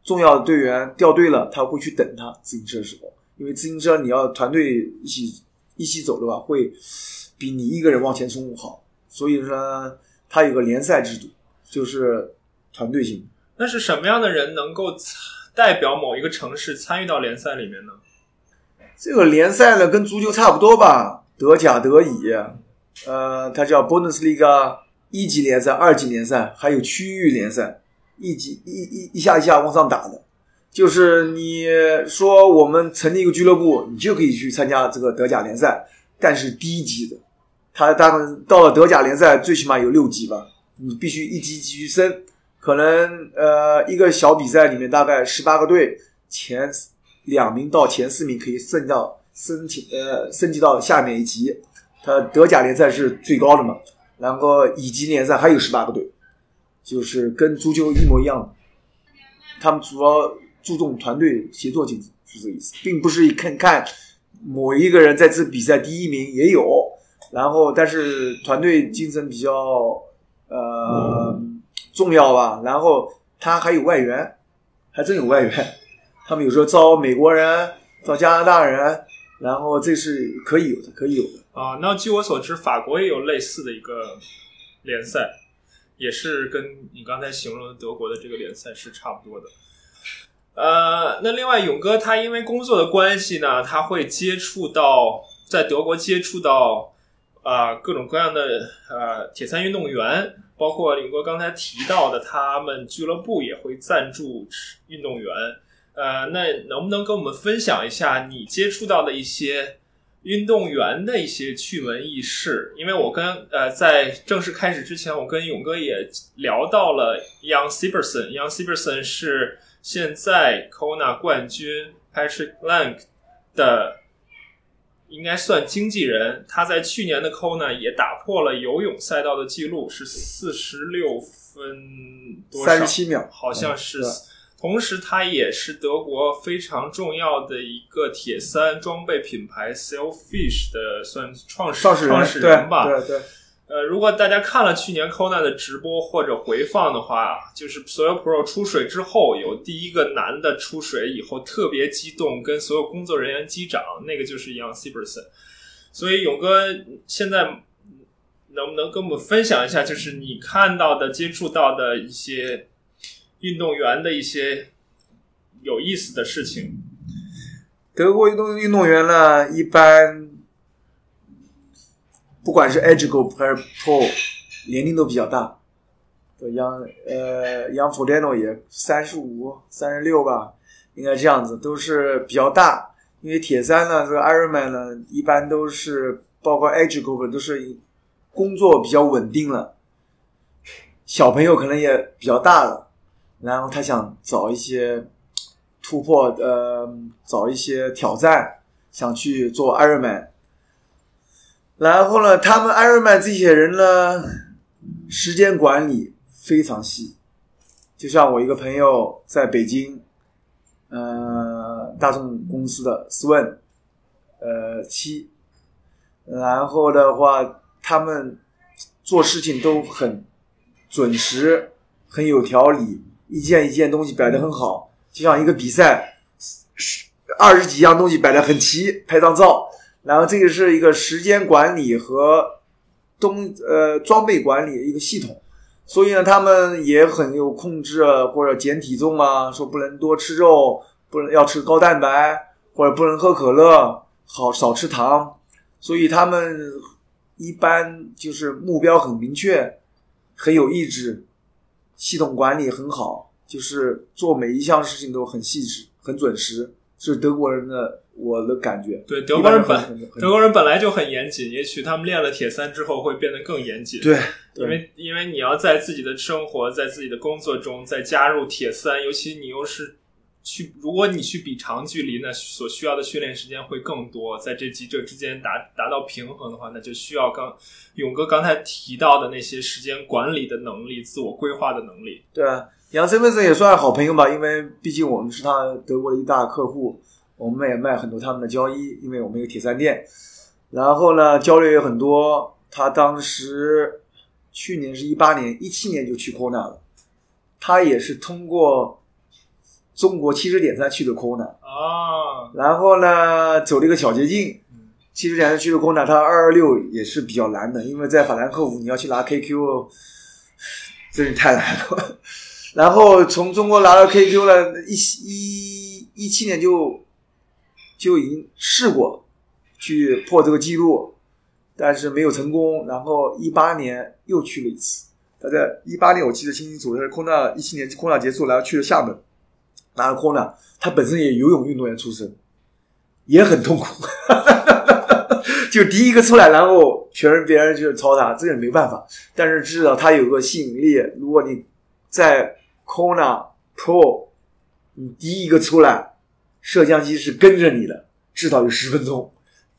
重要的队员掉队了，他会去等他自行车的时候，因为自行车你要团队一起一起走的话，会比你一个人往前冲好。所以说，他有个联赛制度，就是团队性。那是什么样的人能够代表某一个城市参与到联赛里面呢？这个联赛呢，跟足球差不多吧，德甲、德乙，呃，它叫 Bundesliga。一级联赛、二级联赛，还有区域联赛，一级一一一下一下往上打的。就是你说我们成立一个俱乐部，你就可以去参加这个德甲联赛，但是低级的，他当到了德甲联赛，最起码有六级吧，你必须一级级去升。可能呃，一个小比赛里面大概十八个队，前两名到前四名可以升到升级呃升级到下面一级。他德甲联赛是最高的嘛？然后乙级联赛还有十八个队，就是跟足球一模一样。他们主要注重团队协作精神，是这个意思，并不是看看某一个人在这比赛第一名也有。然后，但是团队精神比较呃重要吧。然后他还有外援，还真有外援。他们有时候招美国人，招加拿大人。然后这是可以有的，可以有的啊。那据我所知，法国也有类似的一个联赛，也是跟你刚才形容的德国的这个联赛是差不多的。呃，那另外勇哥他因为工作的关系呢，他会接触到在德国接触到啊各种各样的呃铁三运动员，包括勇哥刚才提到的，他们俱乐部也会赞助运动员。呃，那能不能跟我们分享一下你接触到的一些运动员的一些趣闻轶事？因为我跟呃在正式开始之前，我跟勇哥也聊到了 Young Siberson，Young Siberson 是。现在 Kona 冠军 Patrick Lang 的应该算经纪人，他在去年的 Kona 也打破了游泳赛道的记录，是四十六分多三十七秒，好像是。同时，他也是德国非常重要的一个铁三装备品牌 Selfish 的算创始创始人吧。对对。呃，如果大家看了去年 Kona 的直播或者回放的话，就是所有 Pro 出水之后，有第一个男的出水以后特别激动，跟所有工作人员击掌，那个就是 Young Siberson。所以勇哥现在能不能跟我们分享一下，就是你看到的、接触到的一些运动员的一些有意思的事情？德国运动运动员呢，一般。不管是 Age Group 还是 Pro，年龄都比较大。对，杨呃杨福连诺也三十五、三十六吧，应该这样子，都是比较大。因为铁三呢，这个 Ironman 呢，一般都是包括 Age Group 都是工作比较稳定了，小朋友可能也比较大了，然后他想找一些突破，呃，找一些挑战，想去做 Ironman。然后呢，他们 Ironman 这些人呢，时间管理非常细。就像我一个朋友在北京，呃，大众公司的 Swan，呃七，然后的话，他们做事情都很准时，很有条理，一件一件东西摆的很好，就像一个比赛，二十几样东西摆的很齐，拍张照。然后这个是一个时间管理和东呃装备管理的一个系统，所以呢，他们也很有控制或者减体重啊，说不能多吃肉，不能要吃高蛋白，或者不能喝可乐，好少吃糖，所以他们一般就是目标很明确，很有意志，系统管理很好，就是做每一项事情都很细致、很准时，是德国人的。我的感觉，对德国人本德国人本来就很严谨，也许他们练了铁三之后会变得更严谨。对，因为因为你要在自己的生活，在自己的工作中再加入铁三，尤其你又是去，如果你去比长距离，那所需要的训练时间会更多，在这几者之间达达到平衡的话，那就需要刚勇哥刚才提到的那些时间管理的能力、自我规划的能力。对啊，杨森文森也算好朋友吧，因为毕竟我们是他德国的一大客户。我们也卖很多他们的胶衣，因为我们有铁三店。然后呢，交流也很多。他当时去年是一八年，一七年就去 Kona 了。他也是通过中国汽车点三去的 Kona 啊。然后呢，走了一个小捷径。汽车点三去的 Kona，他二二六也是比较难的，因为在法兰克福你要去拿 KQ，真是太难了。然后从中国拿到 KQ 了，一一一七年就。就已经试过去破这个记录，但是没有成功。然后一八年又去了一次。他在一八年我记得清清楚，他是空纳一七年空纳结束，然后去了厦门，然后空纳。他本身也游泳运动员出身，也很痛苦。就第一个出来，然后全是别人就超他，这也没办法。但是至少他有个吸引力。如果你在 Kona Pro，你第一个出来。摄像机是跟着你的，至少有十分钟，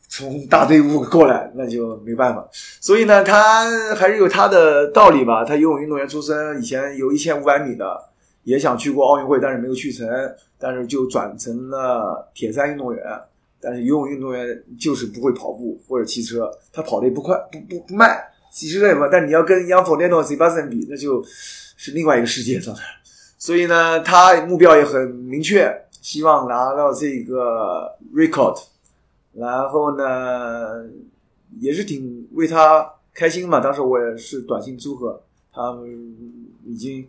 从大队伍过来，那就没办法。所以呢，他还是有他的道理吧。他游泳运动员出身，以前游一千五百米的，也想去过奥运会，但是没有去成，但是就转成了铁三运动员。但是游泳运动员就是不会跑步或者骑车，他跑的也不快，不不不慢，几十个也不但你要跟 Young Fortino Sebastian 比，那就是另外一个世界状态。所以呢，他目标也很明确。希望拿到这个 record，然后呢，也是挺为他开心嘛。当时我也是短信祝贺，他们已经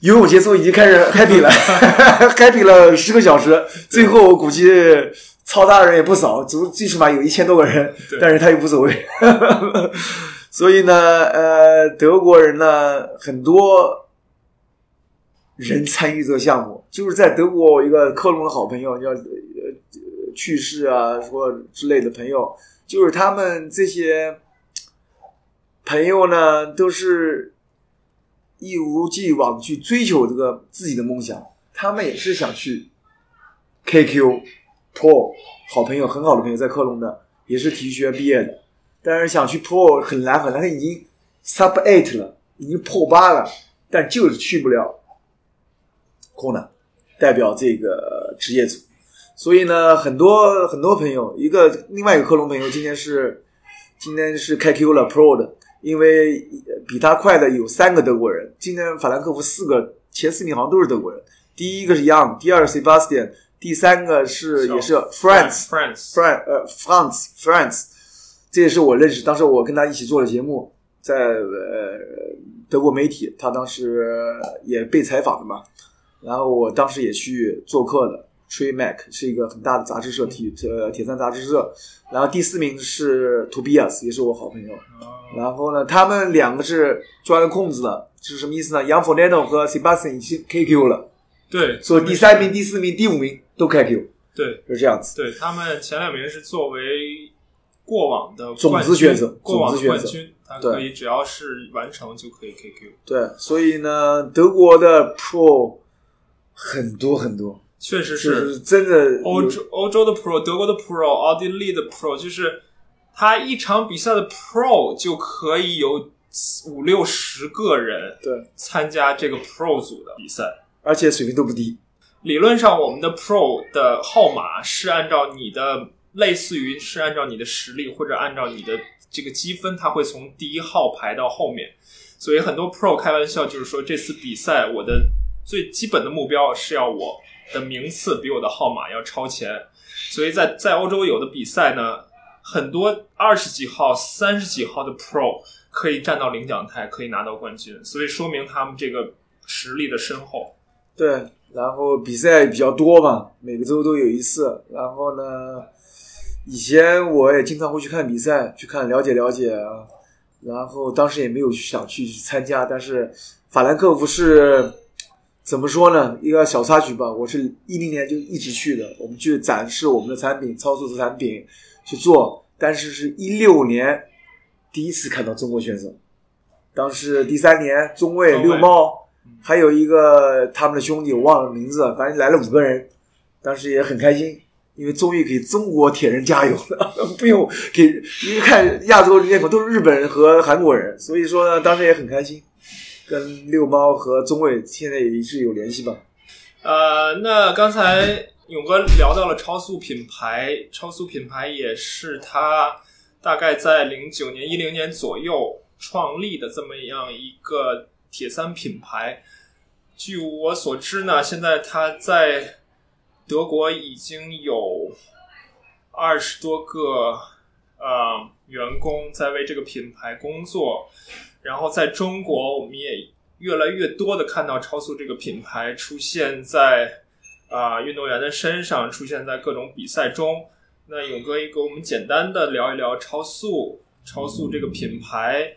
游泳结束，已经开始 happy 了，happy 了十个小时，最后我估计操他的人也不少，足最起码有一千多个人，但是他也无所谓。所以呢，呃，德国人呢，很多人参与这个项目，就是在德国一个科隆的好朋友叫呃去世啊，说之类的朋友，就是他们这些朋友呢，都是一如既往去追求这个自己的梦想，他们也是想去 KQ Pro，好朋友，很好的朋友，在科隆的，也是体育学院毕业的。但是想去 Pro 很难很难，他已经 Sub Eight 了，已经破八了，但就是去不了 Kona，代表这个职业组。所以呢，很多很多朋友，一个另外一个克隆朋友，今天是今天是开 Q 了 Pro 的，因为比他快的有三个德国人。今天法兰克福四个前四名好像都是德国人，第一个是 Young，第二个 Sebastian，第三个是也是 France，France，呃 France，France。这也是我认识，当时我跟他一起做的节目，在呃德国媒体，他当时也被采访的嘛。然后我当时也去做客的，Tree Mac 是一个很大的杂志社，铁呃铁三杂志社。然后第四名是 Tobias，也是我好朋友。然后呢，他们两个是钻了空子的，是什么意思呢杨 a n f o 和 Sebastian 已经 KQ 了，对，所以第三名、第四名、第五名都 KQ，对，是这样子。对他们前两名是作为。过往的种子选手，过往的冠军，他可以只要是完成就可以 KQ。对，所以呢，德国的 Pro 很多很多，确实是真的。欧洲欧洲的 Pro，德国的 Pro，奥地利的 Pro，就是他一场比赛的 Pro 就可以有五六十个人对参加这个 Pro 组的比赛，而且水平都不低。理论上，我们的 Pro 的号码是按照你的。类似于是按照你的实力或者按照你的这个积分，它会从第一号排到后面。所以很多 Pro 开玩笑就是说，这次比赛我的最基本的目标是要我的名次比我的号码要超前。所以在在欧洲有的比赛呢，很多二十几号、三十几号的 Pro 可以站到领奖台，可以拿到冠军。所以说明他们这个实力的深厚。对，然后比赛比较多嘛，每个周都有一次。然后呢？以前我也经常会去看比赛，去看了解了解啊。然后当时也没有想去参加，但是法兰克福是怎么说呢？一个小插曲吧。我是一零年就一直去的，我们去展示我们的产品，操作的产品去做。但是是一六年第一次看到中国选手，当时第三年中卫六猫，还有一个他们的兄弟我忘了名字，反正来了五个人，当时也很开心。因为终于给中国铁人加油了，不用给，因为看亚洲面孔都是日本人和韩国人，所以说呢，当时也很开心，跟六猫和中卫现在也一直有联系吧。呃，那刚才勇哥聊到了超速品牌，超速品牌也是他大概在零九年、一零年左右创立的这么样一个铁三品牌。据我所知呢，现在他在。德国已经有二十多个呃员工在为这个品牌工作，然后在中国，我们也越来越多的看到超速这个品牌出现在啊运动员的身上，出现在各种比赛中。那勇哥也给我们简单的聊一聊超速，超速这个品牌，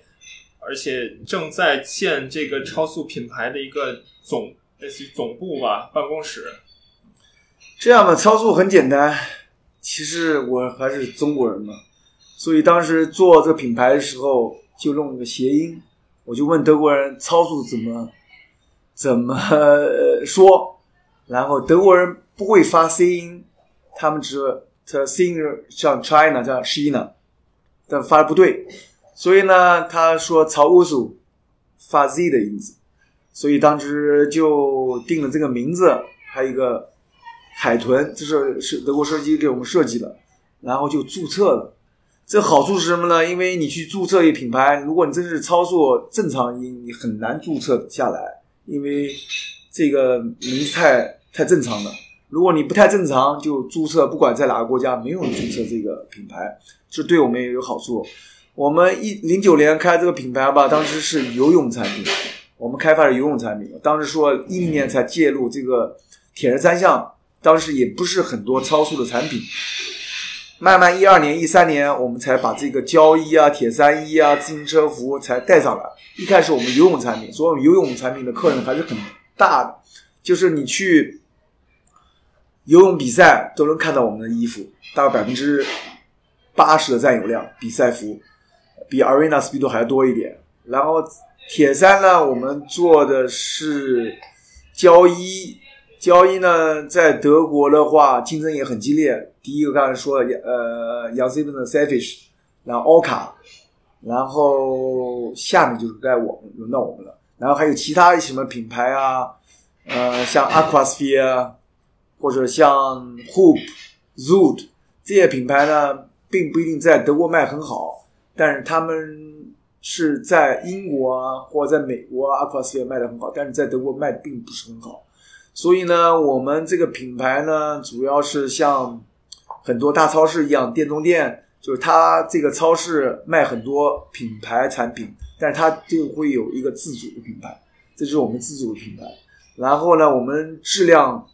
而且正在建这个超速品牌的一个总类似于总部吧，办公室。这样的超速很简单，其实我还是中国人嘛，所以当时做这个品牌的时候就弄了个谐音，我就问德国人超速怎么 怎么说，然后德国人不会发 C 音，他们只他 C 音像 China 叫 China，但发的不对，所以呢他说超速发 Z 的音字，所以当时就定了这个名字，还有一个。海豚，这是是德国设计给我们设计的，然后就注册了。这好处是什么呢？因为你去注册一品牌，如果你真是操作正常你，你很难注册下来，因为这个名字太太正常了。如果你不太正常，就注册，不管在哪个国家，没有注册这个品牌，这对我们也有好处。我们一零九年开这个品牌吧，当时是游泳产品，我们开发的游泳产品。当时说一零年才介入这个铁人三项，当时也不是很多超速的产品。慢慢一二年、一三年，我们才把这个胶衣啊、铁三衣啊、自行车服才带上来。一开始我们游泳产品，所有游泳产品的客人还是很大的，就是你去游泳比赛都能看到我们的衣服，大概百分之八十的占有量，比赛服。比 Arena Speed 还要多一点，然后铁三呢，我们做的是胶衣，交易呢在德国的话竞争也很激烈。第一个刚才说了，呃，杨 C 的 Selfish，然后 Oka，然后下面就是该我们轮到我们了，然后还有其他什么品牌啊，呃，像 Aquasphere 或者像 Hoop、Zood 这些品牌呢，并不一定在德国卖很好。但是他们是在英国啊，或者在美国啊，Aquasphere 卖的很好，但是在德国卖并不是很好。所以呢，我们这个品牌呢，主要是像很多大超市一样，店中店，就是它这个超市卖很多品牌产品，但是它就会有一个自主的品牌，这就是我们自主的品牌。然后呢，我们质量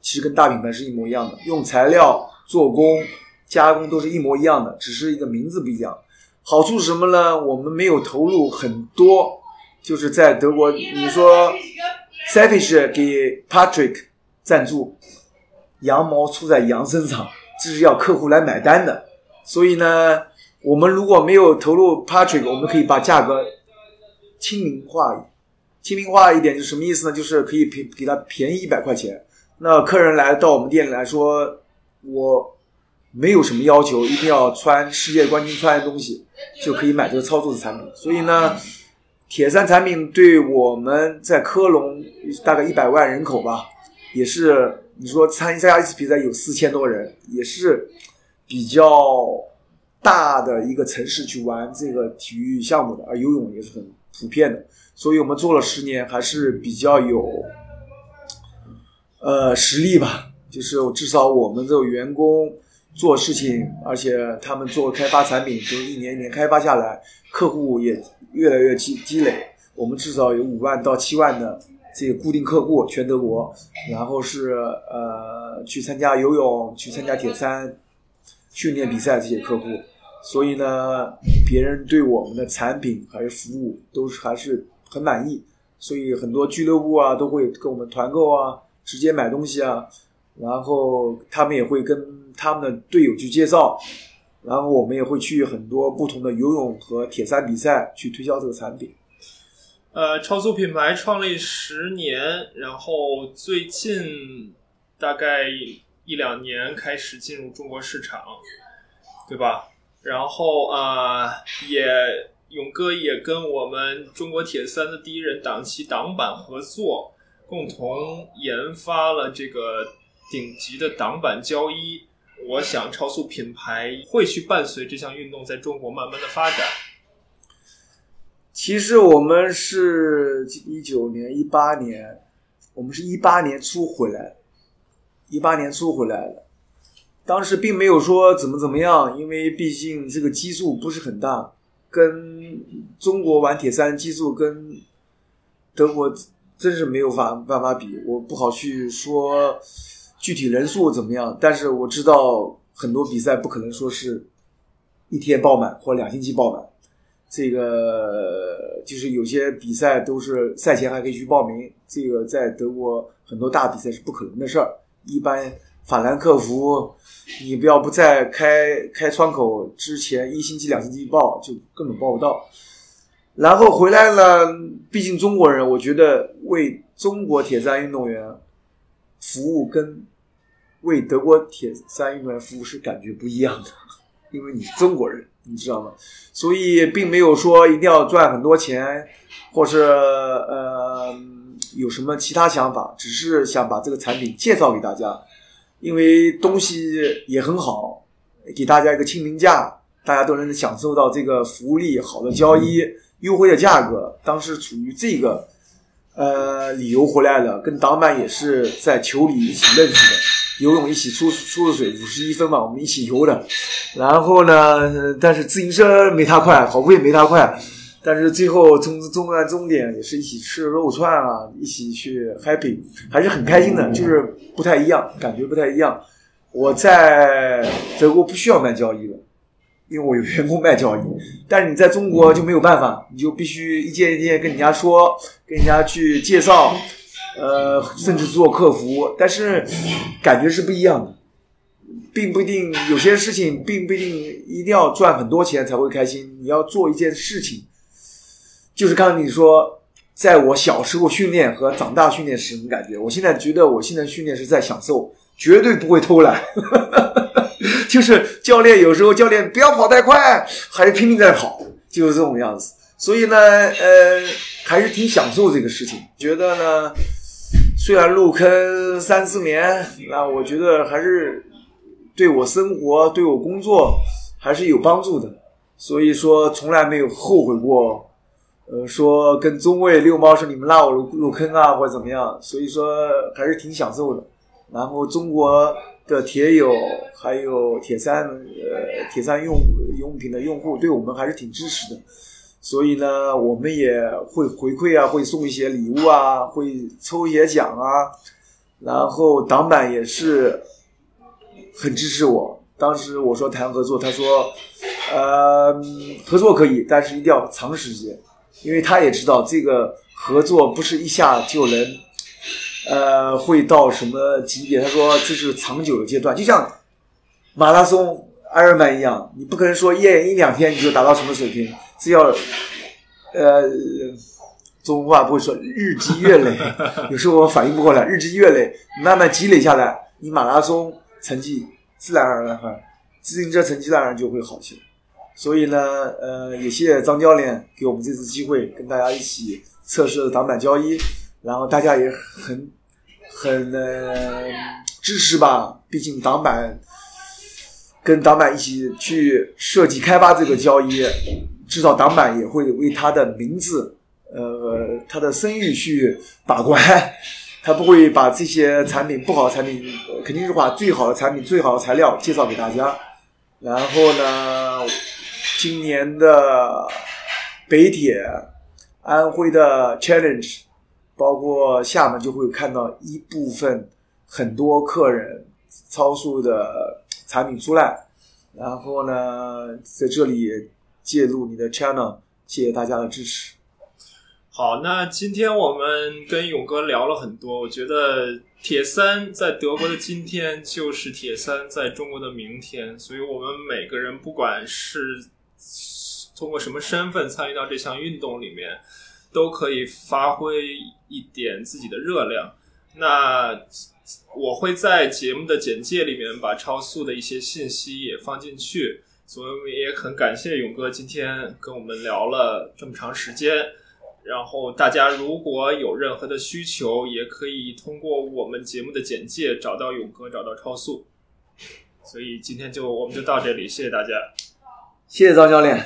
其实跟大品牌是一模一样的，用材料、做工、加工都是一模一样的，只是一个名字不一样。好处是什么呢？我们没有投入很多，就是在德国，你说 s a v i s h 给 Patrick 赞助，羊毛出在羊身上，这是要客户来买单的。所以呢，我们如果没有投入 Patrick，我们可以把价格亲民化，亲民化一点，就什么意思呢？就是可以便给他便宜一百块钱。那客人来到我们店里来说，我。没有什么要求，一定要穿世界冠军穿的东西就可以买这个操作的产品。所以呢，铁三产品对我们在科隆大概一百万人口吧，也是你说参加一次比赛有四千多人，也是比较大的一个城市去玩这个体育项目的，而游泳也是很普遍的。所以我们做了十年，还是比较有呃实力吧。就是至少我们这个员工。做事情，而且他们做开发产品，就一年一年开发下来，客户也越来越积积累。我们至少有五万到七万的这个固定客户，全德国。然后是呃，去参加游泳、去参加铁三训练比赛这些客户。所以呢，别人对我们的产品还是服务都是还是很满意。所以很多俱乐部啊都会跟我们团购啊，直接买东西啊。然后他们也会跟。他们的队友去介绍，然后我们也会去很多不同的游泳和铁三比赛去推销这个产品。呃，超速品牌创立十年，然后最近大概一两年开始进入中国市场，对吧？然后啊，也勇哥也跟我们中国铁三的第一人党旗挡板合作，共同研发了这个顶级的挡板胶衣。我想超速品牌会去伴随这项运动在中国慢慢的发展。其实我们是一九年、一八年，我们是一八年初回来，一八年初回来的。当时并没有说怎么怎么样，因为毕竟这个基数不是很大，跟中国玩铁三基数跟德国真是没有法办法比，我不好去说。具体人数怎么样？但是我知道很多比赛不可能说是一天爆满或两星期爆满，这个就是有些比赛都是赛前还可以去报名。这个在德国很多大比赛是不可能的事儿。一般法兰克福，你不要不在开开窗口之前一星期两星期报，就根本报不到。然后回来了，毕竟中国人，我觉得为中国铁三运动员服务跟。为德国铁三运动员服务是感觉不一样的，因为你是中国人，你知道吗？所以并没有说一定要赚很多钱，或是呃有什么其他想法，只是想把这个产品介绍给大家，因为东西也很好，给大家一个亲民价，大家都能享受到这个福利，好的交易，优惠的价格。当时处于这个呃理由回来了，跟党板也是在球里一起认识的。游泳一起出出的水，五十一分嘛，我们一起游的。然后呢，但是自行车没他快，跑步也没他快。但是最后终终站终点也是一起吃肉串啊，一起去 happy，还是很开心的，就是不太一样，感觉不太一样。我在德国不需要卖交易了，因为我有员工卖交易。但是你在中国就没有办法，你就必须一件一件跟人家说，跟人家去介绍，呃，甚至做客服。但是感觉是不一样的，并不一定有些事情并不一定一定要赚很多钱才会开心。你要做一件事情。就是刚刚你说，在我小时候训练和长大训练是什么感觉？我现在觉得我现在训练是在享受，绝对不会偷懒。就是教练有时候教练不要跑太快，还是拼命在跑，就是这种样子。所以呢，呃，还是挺享受这个事情。觉得呢，虽然入坑三四年，那我觉得还是对我生活、对我工作还是有帮助的。所以说，从来没有后悔过。呃，说跟中卫遛猫说你们拉我入入坑啊，或者怎么样，所以说还是挺享受的。然后中国的铁友还有铁三呃铁三用用品的用户对我们还是挺支持的，所以呢，我们也会回馈啊，会送一些礼物啊，会抽一些奖啊。然后党板也是很支持我。当时我说谈合作，他说呃合作可以，但是一定要长时间。因为他也知道这个合作不是一下就能，呃，会到什么级别？他说这是长久的阶段，就像马拉松、艾尔曼一样，你不可能说一一两天你就达到什么水平，是要，呃，中国话不会说日积月累，有时候我反应不过来，日积月累，慢慢积累下来，你马拉松成绩自然而然，自行车成绩自然而然就会好些。所以呢，呃，也谢谢张教练给我们这次机会，跟大家一起测试挡板交易，然后大家也很很呃支持吧。毕竟挡板跟挡板一起去设计开发这个交一，至少挡板也会为他的名字，呃，他的声誉去把关，他不会把这些产品不好的产品，肯定是把最好的产品、最好的材料介绍给大家。然后呢？今年的北铁、安徽的 Challenge，包括厦门就会看到一部分很多客人超速的产品出来，然后呢，在这里介入你的 channel，谢谢大家的支持。好，那今天我们跟勇哥聊了很多，我觉得铁三在德国的今天就是铁三在中国的明天，所以我们每个人不管是通过什么身份参与到这项运动里面，都可以发挥一点自己的热量。那我会在节目的简介里面把超速的一些信息也放进去。所以也很感谢勇哥今天跟我们聊了这么长时间。然后大家如果有任何的需求，也可以通过我们节目的简介找到勇哥，找到超速。所以今天就我们就到这里，谢谢大家。谢谢张教练。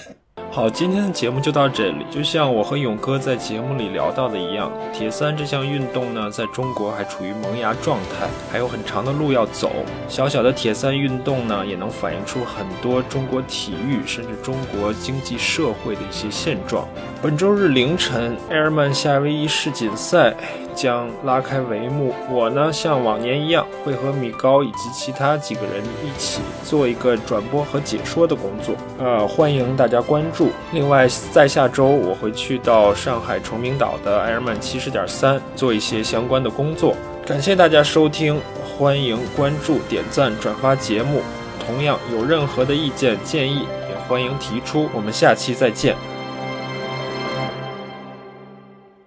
好，今天的节目就到这里。就像我和勇哥在节目里聊到的一样，铁三这项运动呢，在中国还处于萌芽状态，还有很长的路要走。小小的铁三运动呢，也能反映出很多中国体育甚至中国经济社会的一些现状。本周日凌晨，埃尔曼夏威夷世锦赛。将拉开帷幕。我呢，像往年一样，会和米高以及其他几个人一起做一个转播和解说的工作。呃，欢迎大家关注。另外，在下周我会去到上海崇明岛的埃尔曼七十点三做一些相关的工作。感谢大家收听，欢迎关注、点赞、转发节目。同样，有任何的意见建议，也欢迎提出。我们下期再见。